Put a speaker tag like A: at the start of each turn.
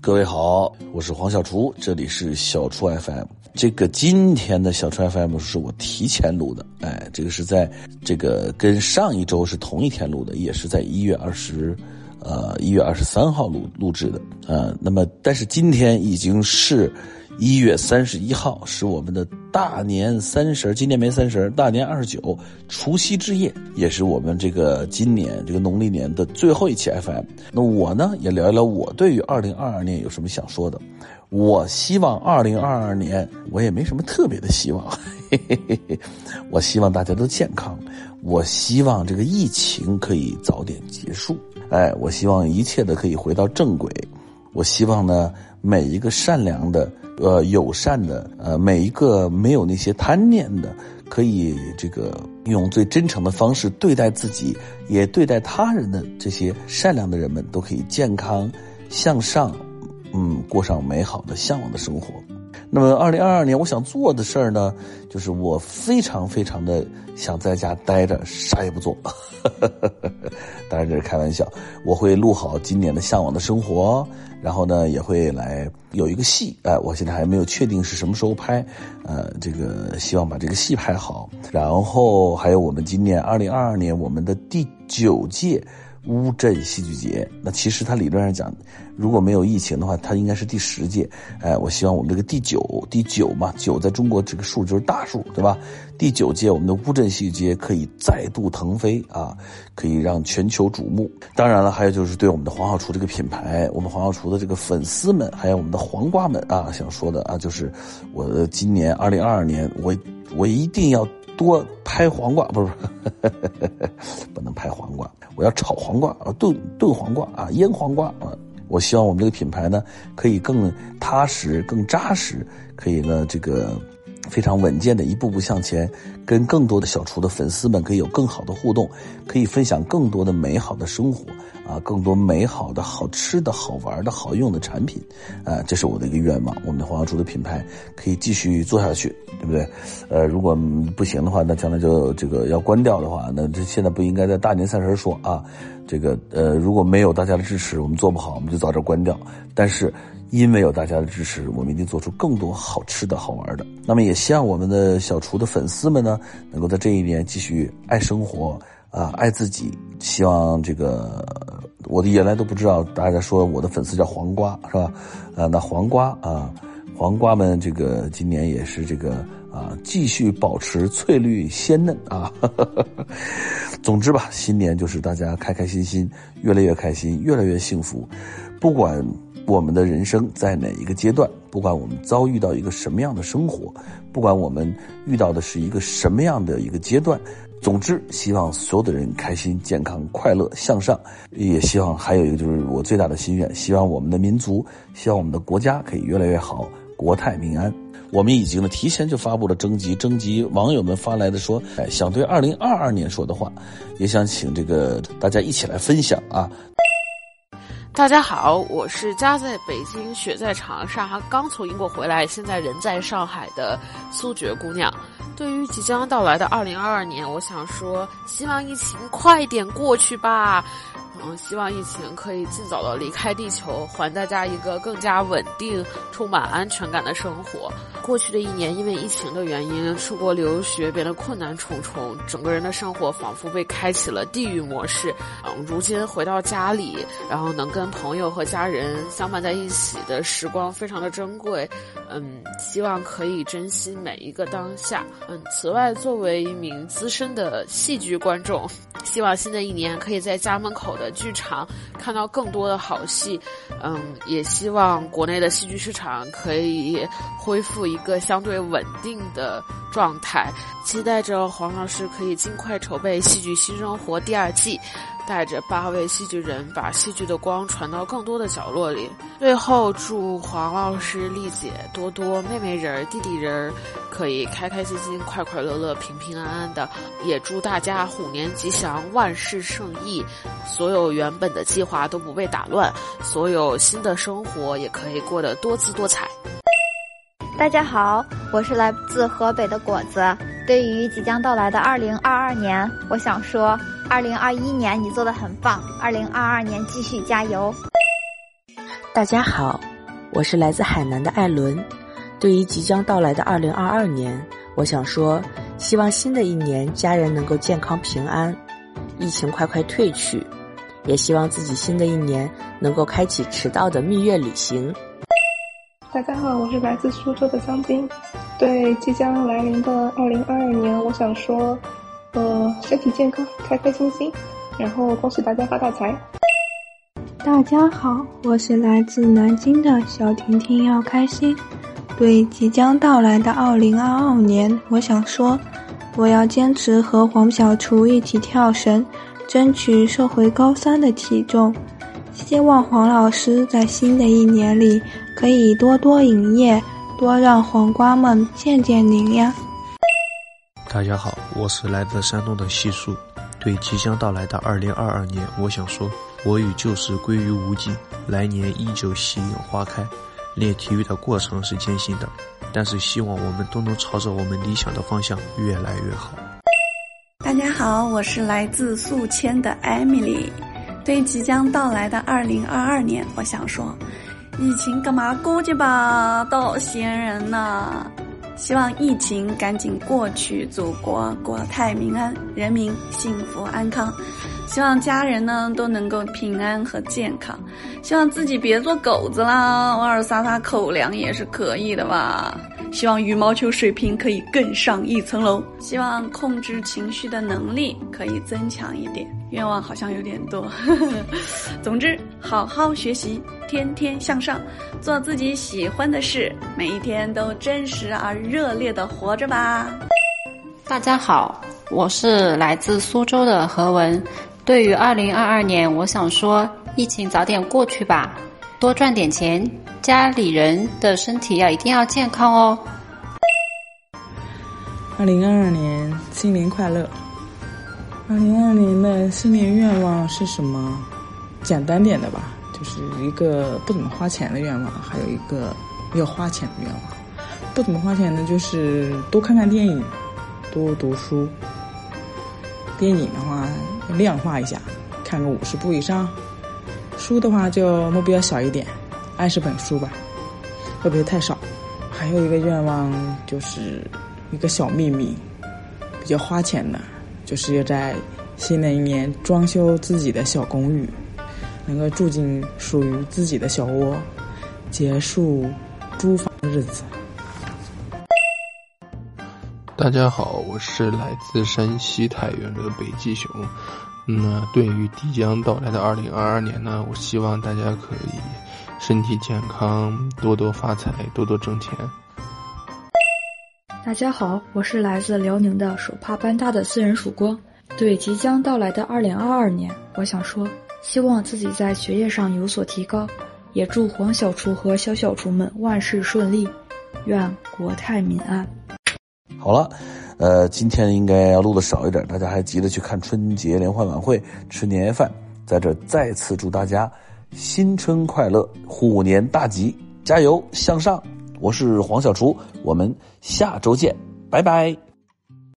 A: 各位好，我是黄小厨，这里是小厨 FM。这个今天的小厨 FM 是我提前录的，哎，这个是在这个跟上一周是同一天录的，也是在一月二十，呃，一月二十三号录录制的，呃，那么但是今天已经是。一月三十一号是我们的大年三十今年没三十大年二十九，除夕之夜，也是我们这个今年这个农历年的最后一期 FM。那我呢，也聊一聊我对于二零二二年有什么想说的。我希望二零二二年，我也没什么特别的希望，嘿嘿嘿嘿，我希望大家都健康，我希望这个疫情可以早点结束，哎，我希望一切的可以回到正轨，我希望呢，每一个善良的。呃，友善的，呃，每一个没有那些贪念的，可以这个用最真诚的方式对待自己，也对待他人的这些善良的人们，都可以健康向上，嗯，过上美好的向往的生活。那么，二零二二年我想做的事儿呢，就是我非常非常的想在家待着，啥也不做。当然这是开玩笑，我会录好今年的向往的生活，然后呢也会来有一个戏，哎，我现在还没有确定是什么时候拍，呃，这个希望把这个戏拍好，然后还有我们今年二零二二年我们的第九届。乌镇戏剧节，那其实它理论上讲，如果没有疫情的话，它应该是第十届。哎，我希望我们这个第九，第九嘛，九在中国这个数就是大数，对吧？第九届我们的乌镇戏剧节可以再度腾飞啊，可以让全球瞩目。当然了，还有就是对我们的黄小厨这个品牌，我们黄小厨的这个粉丝们，还有我们的黄瓜们啊，想说的啊，就是我的今年二零二二年，我我一定要。多拍黄瓜不是，不能拍黄瓜，我要炒黄瓜啊，炖炖黄瓜啊，腌黄瓜啊。我希望我们这个品牌呢，可以更踏实、更扎实，可以呢这个。非常稳健的一步步向前，跟更多的小厨的粉丝们可以有更好的互动，可以分享更多的美好的生活啊，更多美好的好吃的好玩的好用的产品，啊，这是我的一个愿望。我们的黄小厨的品牌可以继续做下去，对不对？呃，如果不行的话，那将来就这个要关掉的话，那这现在不应该在大年三十说啊。这个呃，如果没有大家的支持，我们做不好，我们就早点关掉。但是。因为有大家的支持，我们一定做出更多好吃的好玩的。那么也希望我们的小厨的粉丝们呢，能够在这一年继续爱生活啊，爱自己。希望这个我的原来都不知道，大家说我的粉丝叫黄瓜是吧？啊，那黄瓜啊，黄瓜们这个今年也是这个啊，继续保持翠绿鲜嫩啊。总之吧，新年就是大家开开心心，越来越开心，越来越幸福，不管。我们的人生在哪一个阶段？不管我们遭遇到一个什么样的生活，不管我们遇到的是一个什么样的一个阶段，总之，希望所有的人开心、健康、快乐、向上。也希望还有一个就是我最大的心愿，希望我们的民族，希望我们的国家可以越来越好，国泰民安。我们已经呢提前就发布了征集，征集网友们发来的说，想对二零二二年说的话，也想请这个大家一起来分享啊。
B: 大家好，我是家在北京、雪在长沙、刚从英国回来、现在人在上海的苏决姑娘。对于即将到来的二零二二年，我想说，希望疫情快点过去吧。嗯，希望疫情可以尽早的离开地球，还大家一个更加稳定、充满安全感的生活。过去的一年，因为疫情的原因，出国留学变得困难重重，整个人的生活仿佛被开启了地狱模式。嗯，如今回到家里，然后能跟朋友和家人相伴在一起的时光非常的珍贵。嗯，希望可以珍惜每一个当下。嗯，此外，作为一名资深的戏剧观众，希望新的一年可以在家门口的。剧场看到更多的好戏，嗯，也希望国内的戏剧市场可以恢复一个相对稳定的状态。期待着黄老师可以尽快筹备《戏剧新生活》第二季。带着八位戏剧人，把戏剧的光传到更多的角落里。最后，祝黄老师、丽姐、多多、妹妹人、弟弟人可以开开心心、快快乐乐、平平安安的。也祝大家虎年吉祥、万事胜意，所有原本的计划都不被打乱，所有新的生活也可以过得多姿多彩。
C: 大家好，我是来自河北的果子。对于即将到来的二零二二年，我想说，二零二一年你做的很棒，二零二二年继续加油。
D: 大家好，我是来自海南的艾伦。对于即将到来的二零二二年，我想说，希望新的一年家人能够健康平安，疫情快快退去，也希望自己新的一年能够开启迟到的蜜月旅行。
E: 大家好，我是来自苏州的张斌。对即将来临的二零二二年，我想说，呃，身体健康，开开心心，然后恭喜大家发大财。
F: 大家好，我是来自南京的小婷婷，要开心。对即将到来的二零二二年，我想说，我要坚持和黄小厨一起跳绳，争取瘦回高三的体重。希望黄老师在新的一年里可以多多营业，多让黄瓜们见见您呀！
G: 大家好，我是来自山东的细树。对即将到来的二零二二年，我想说，我与旧时归于无尽，来年依旧喜迎花开。练体育的过程是艰辛的，但是希望我们都能朝着我们理想的方向越来越好。
H: 大家好，我是来自宿迁的 Emily。对即将到来的二零二二年，我想说，疫情干嘛过去吧，都闲人呐！希望疫情赶紧过去，祖国国泰民安，人民幸福安康。希望家人呢都能够平安和健康，希望自己别做狗子啦，偶尔撒撒口粮也是可以的吧。希望羽毛球水平可以更上一层楼，希望控制情绪的能力可以增强一点。愿望好像有点多，呵 呵总之好好学习，天天向上，做自己喜欢的事，每一天都真实而热烈的活着吧。
I: 大家好，我是来自苏州的何文。对于二零二二年，我想说，疫情早点过去吧，多赚点钱，家里人的身体要一定要健康哦。
J: 二零二二年新年快乐！二零二二年的新年愿望是什么？简单点的吧，就是一个不怎么花钱的愿望，还有一个要花钱的愿望。不怎么花钱的，就是多看看电影，多读书。电影的话。量化一下，看个五十部以上。书的话就目标小一点，二十本书吧，会不会太少？还有一个愿望就是一个小秘密，比较花钱的，就是要在新的一年装修自己的小公寓，能够住进属于自己的小窝，结束租房日子。
K: 大家好，我是来自山西太原的北极熊。那对于即将到来的二零二二年呢，我希望大家可以身体健康，多多发财，多多挣钱。
L: 大家好，我是来自辽宁的手帕班大的私人曙光。对即将到来的二零二二年，我想说，希望自己在学业上有所提高，也祝黄小厨和小小厨们万事顺利，愿国泰民安。
A: 好了，呃，今天应该要录的少一点，大家还急着去看春节联欢晚会、吃年夜饭，在这再次祝大家新春快乐，虎年大吉，加油向上！我是黄小厨，我们下周见，拜拜。